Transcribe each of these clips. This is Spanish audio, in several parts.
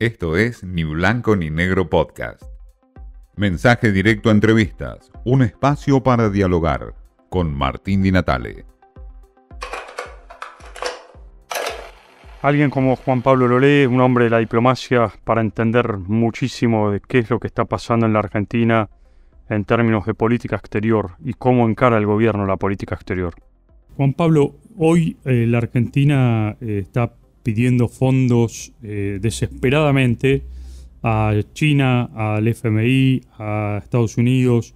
Esto es Ni Blanco ni Negro Podcast. Mensaje directo a entrevistas, un espacio para dialogar con Martín Di Natale. Alguien como Juan Pablo Lolé, un hombre de la diplomacia, para entender muchísimo de qué es lo que está pasando en la Argentina en términos de política exterior y cómo encara el gobierno la política exterior. Juan Pablo, hoy eh, la Argentina eh, está pidiendo fondos eh, desesperadamente a China, al FMI, a Estados Unidos.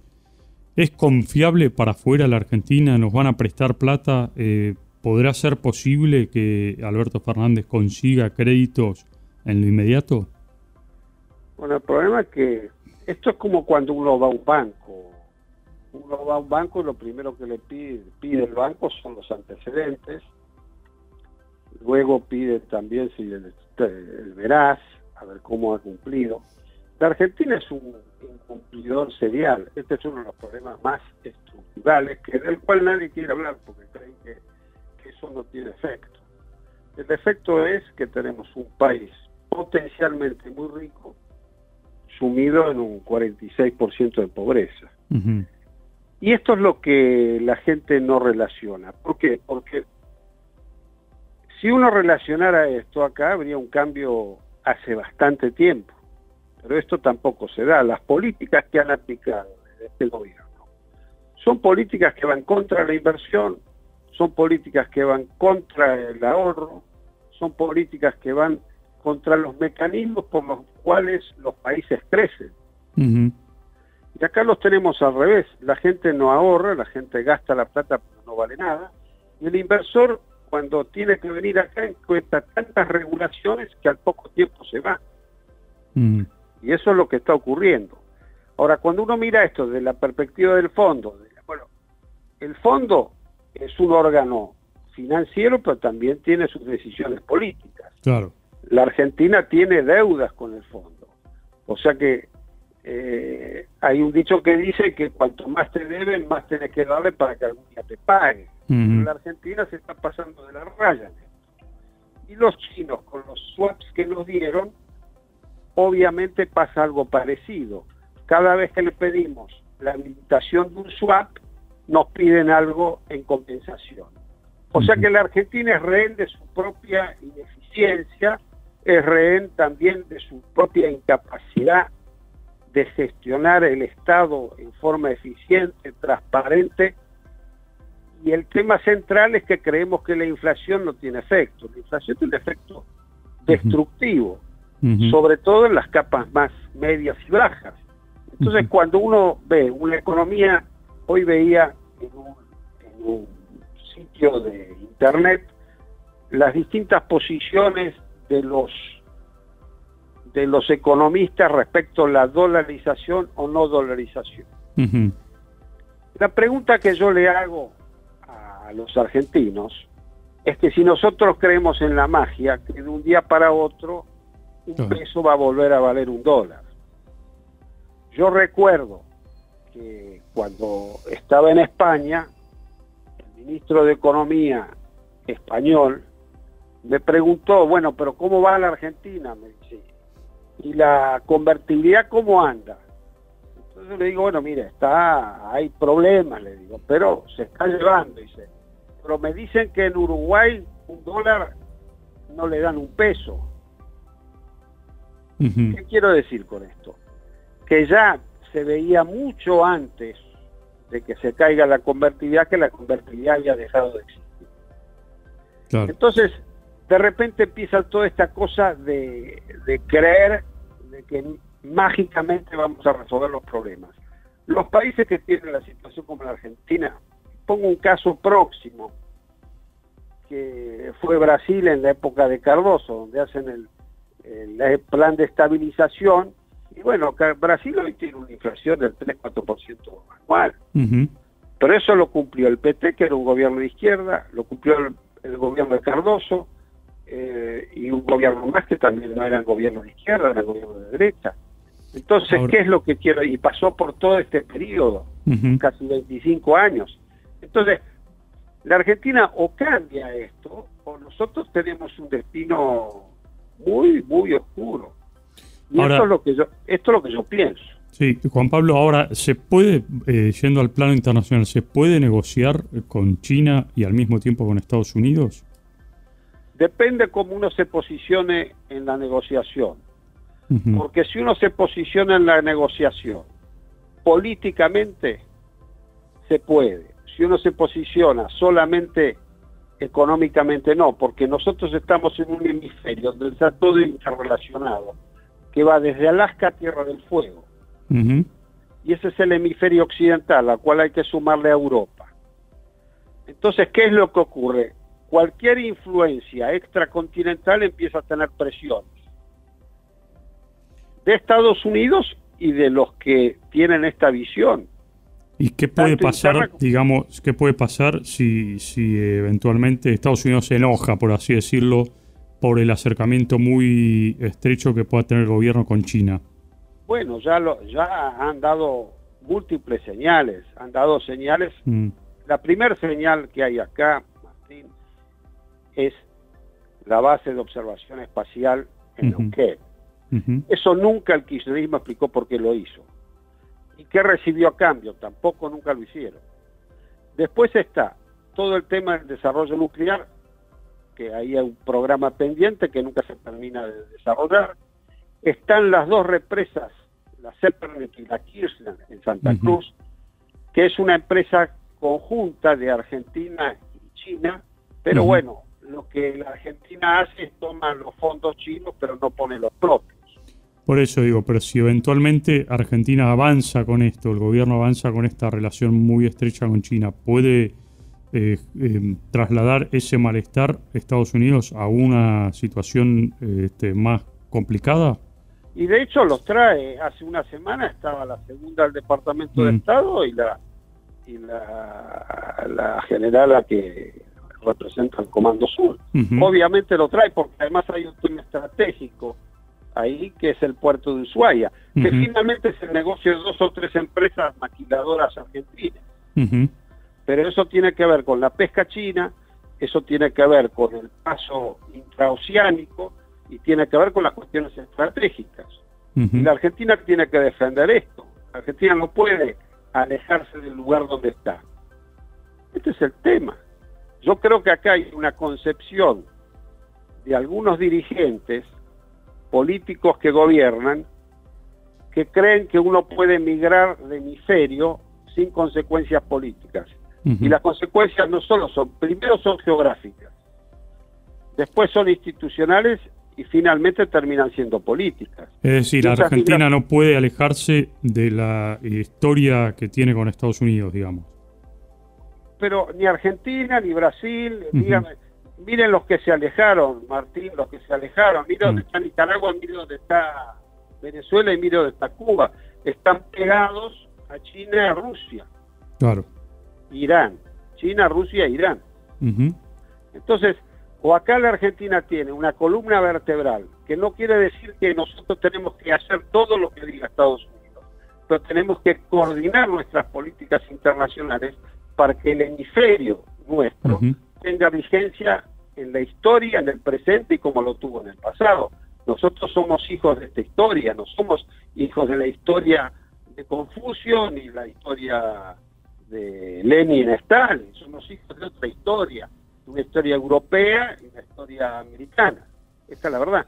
¿Es confiable para afuera la Argentina? ¿Nos van a prestar plata? ¿Podrá ser posible que Alberto Fernández consiga créditos en lo inmediato? Bueno, el problema es que esto es como cuando uno va a un banco. Uno va a un banco y lo primero que le pide el banco son los antecedentes. Luego pide también si el, el veraz, a ver cómo ha cumplido. La Argentina es un incumplidor serial. Este es uno de los problemas más estructurales que del cual nadie quiere hablar porque creen que eso no tiene efecto. El efecto es que tenemos un país potencialmente muy rico, sumido en un 46% de pobreza. Y esto es lo que la gente no relaciona. ¿Por qué? Porque si uno relacionara esto acá, habría un cambio hace bastante tiempo. Pero esto tampoco se da. Las políticas que han aplicado este gobierno son políticas que van contra la inversión, son políticas que van contra el ahorro, son políticas que van contra los mecanismos por los cuales los países crecen. Y acá los tenemos al revés, la gente no ahorra, la gente gasta la plata pero no vale nada, y el inversor cuando tiene que venir acá encuentra tantas regulaciones que al poco tiempo se va. Y eso es lo que está ocurriendo. Ahora, cuando uno mira esto desde la perspectiva del fondo, bueno, el fondo es un órgano financiero, pero también tiene sus decisiones políticas. Claro. La Argentina tiene deudas con el fondo. O sea que eh, hay un dicho que dice que cuanto más te deben, más tienes que darle para que algún día te pague. La Argentina se está pasando de la raya. Y los chinos, con los swaps que nos dieron, obviamente pasa algo parecido. Cada vez que le pedimos la habilitación de un swap, nos piden algo en compensación. O sea que la Argentina es rehén de su propia ineficiencia, es rehén también de su propia incapacidad de gestionar el Estado en forma eficiente, transparente. Y el tema central es que creemos que la inflación no tiene efecto. La inflación tiene efecto destructivo, sobre todo en las capas más medias y bajas. Entonces, cuando uno ve una economía Hoy veía en un, sitio de internet las distintas posiciones de los de los economistas respecto a la dolarización o no dolarización. La pregunta que yo le hago a los argentinos es que si nosotros creemos en la magia, que de un día para otro un peso va a volver a valer un dólar. Yo recuerdo que cuando estaba en España, el ministro de Economía español me preguntó, bueno, pero ¿cómo va la Argentina? Me dice, ¿y la convertibilidad cómo anda? Entonces le digo, bueno, mire, está, hay problemas, le digo, pero se está llevando, dice. Pero me dicen que en Uruguay un dólar no le dan un peso. ¿Qué quiero decir con esto? Que ya se veía mucho antes de que se caiga la convertibilidad que la convertibilidad había dejado de existir. Entonces, de repente empieza toda esta cosa de, creer de que mágicamente vamos a resolver los problemas. Los países que tienen la situación como la Argentina, pongo un caso próximo, que fue Brasil en la época de Cardoso, donde hacen el, el plan de estabilización y bueno, Brasil hoy tiene una inflación del 3-4% anual. Pero eso lo cumplió el PT, que era un gobierno de izquierda, lo cumplió el, gobierno de Cardoso, eh, y un gobierno más que también no eran gobierno de izquierda, eran gobierno de derecha. Entonces, ¿qué es lo que quiero? Y pasó por todo este periodo, casi 25 años. Entonces, la Argentina o cambia esto, o nosotros tenemos un destino muy, muy oscuro. Y esto, es lo que yo, esto es lo que yo pienso. Sí, Juan Pablo, ahora, ¿se puede, eh, yendo al plano internacional, ¿se puede negociar con China y al mismo tiempo con Estados Unidos? Depende cómo uno se posicione en la negociación. Porque si uno se posiciona en la negociación políticamente, se puede. Si uno se posiciona solamente económicamente, no, porque nosotros estamos en un hemisferio donde está todo interrelacionado, que va desde Alaska a Tierra del Fuego. Y ese es el hemisferio occidental, al cual hay que sumarle a Europa. Entonces, ¿qué es lo que ocurre? Cualquier influencia extracontinental empieza a tener presiones de Estados Unidos y de los que tienen esta visión. ¿Y qué puede pasar, digamos, qué puede pasar si, si eventualmente Estados Unidos se enoja, por así decirlo, por el acercamiento muy estrecho que pueda tener el gobierno con China? Bueno, ya, lo, ya han dado múltiples señales, han dado señales. Mm. La primera señal que hay acá, Martín, es la base de observación espacial en uh eso nunca el kirchnerismo explicó por qué lo hizo. ¿Y qué recibió a cambio? Tampoco nunca lo hicieron. Después está todo el tema del desarrollo nuclear, que ahí hay un programa pendiente que nunca se termina de desarrollar. Están las dos represas, la Selpernet y la Kirchner en Santa Cruz, que es una empresa conjunta de Argentina y China, pero bueno, lo que la Argentina hace es tomar los fondos chinos, pero no pone los propios. Por eso digo, pero si eventualmente Argentina avanza con esto, el gobierno avanza con esta relación muy estrecha con China, ¿puede eh, em, trasladar ese malestar a Estados Unidos a una situación este, más complicada? Y de hecho los trae. Hace una semana estaba la segunda del Departamento de mm. Estado y la y la, la generala que representa el Comando Sur. Obviamente lo trae porque además hay un tema estratégico ahí, que es el puerto de Ushuaia, que finalmente es el negocio de dos o tres empresas maquiladoras argentinas. Pero eso tiene que ver con la pesca china, eso tiene que ver con el paso intraoceánico y tiene que ver con las cuestiones estratégicas. Y la Argentina tiene que defender esto. La Argentina no puede alejarse del lugar donde está. Este es el tema. Yo creo que acá hay una concepción de algunos dirigentes políticos que gobiernan que creen que uno puede migrar de hemisferio sin consecuencias políticas. Y las consecuencias no solo son, primero son geográficas, después son institucionales y finalmente terminan siendo políticas. Es decir, Argentina no puede alejarse de la historia que tiene con Estados Unidos, digamos. Pero ni Argentina, ni Brasil, dígame, miren los que se alejaron, Martín, los que se alejaron, miren dónde mm. está Nicaragua, miren dónde está Venezuela y miren dónde está Cuba. Están pegados a China y a Rusia. Claro. Irán. China, Rusia Irán. Entonces, o acá la Argentina tiene una columna vertebral, que no quiere decir que nosotros tenemos que hacer todo lo que diga Estados Unidos, pero tenemos que coordinar nuestras políticas internacionales para que el hemisferio nuestro tenga vigencia en la historia, en el presente y como lo tuvo en el pasado. Nosotros somos hijos de esta historia, no somos hijos de la historia de Confucio ni la historia de Lenin y Stalin, somos hijos de otra historia, de una historia europea y una historia americana. Esta es la verdad.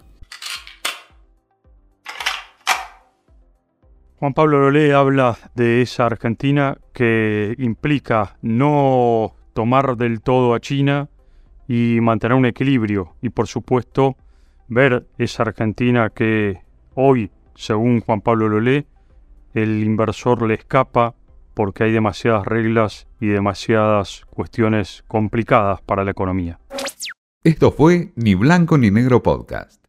Juan Pablo Lolé habla de esa Argentina que implica no tomar del todo a China y mantener un equilibrio y por supuesto ver esa Argentina que hoy, según Juan Pablo Lolé, el inversor le escapa porque hay demasiadas reglas y demasiadas cuestiones complicadas para la economía. Esto fue Ni Blanco ni Negro Podcast.